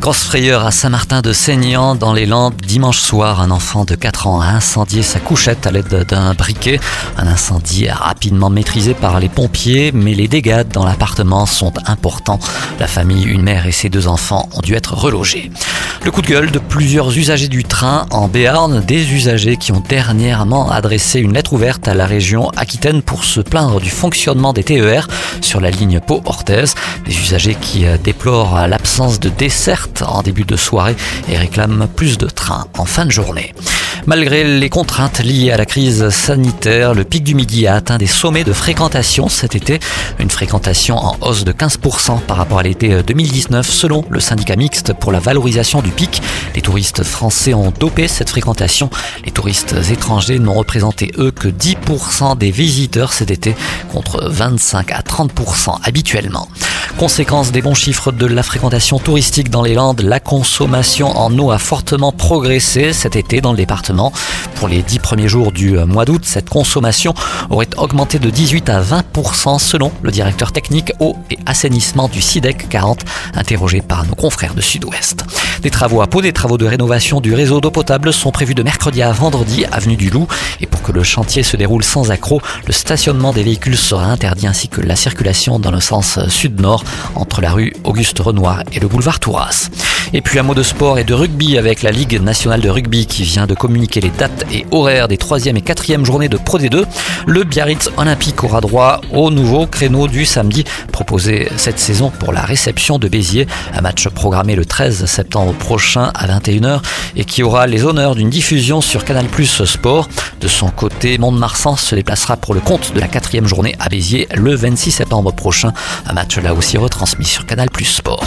Grosse frayeur à Saint-Martin de Seignan dans les Landes. Dimanche soir, un enfant de 4 ans a incendié sa couchette à l'aide d'un briquet. Un incendie rapidement maîtrisé par les pompiers, mais les dégâts dans l'appartement sont importants. La famille, une mère et ses deux enfants ont dû être relogés. Le coup de gueule de plusieurs usagers du train en Béarn, des usagers qui ont dernièrement adressé une lettre ouverte à la région Aquitaine pour se plaindre du fonctionnement des TER sur la ligne Pau-Orthez. Des usagers qui euh, déplorent l'absence de en début de soirée et réclament plus de trains en fin de journée. Malgré les contraintes liées à la crise sanitaire, le pic du midi a atteint des sommets de fréquentation cet été, une fréquentation en hausse de 15% par rapport à l'été 2019 selon le syndicat mixte pour la valorisation du pic. Les touristes français ont dopé cette fréquentation. Les touristes étrangers n'ont représenté eux que 10% des visiteurs cet été contre 25 à 30% habituellement. Conséquence des bons chiffres de la fréquentation touristique dans les Landes, la consommation en eau a fortement progressé cet été dans le département. Pour les dix premiers jours du mois d'août, cette consommation aurait augmenté de 18 à 20% selon le directeur technique eau et assainissement du SIDEC 40, interrogé par nos confrères de Sud-Ouest. Des travaux à Pau, des travaux de rénovation du réseau d'eau potable sont prévus de mercredi à vendredi, avenue du Loup. Et pour que le chantier se déroule sans accroc, le stationnement des véhicules sera interdit ainsi que la circulation dans le sens sud-nord entre la rue Auguste Renoir et le boulevard Touras. Et puis un mot de sport et de rugby avec la Ligue nationale de rugby qui vient de communiquer les dates et horaires des 3e et 4e journées de Pro D2. Le Biarritz Olympique aura droit au nouveau créneau du samedi proposé cette saison pour la réception de Béziers. Un match programmé le 13 septembre prochain à 21h et qui aura les honneurs d'une diffusion sur Canal Plus Sport. De son côté, Mont-de-Marsan se déplacera pour le compte de la quatrième journée à Béziers le 26 septembre prochain. Un match là aussi retransmis sur Canal Plus Sport.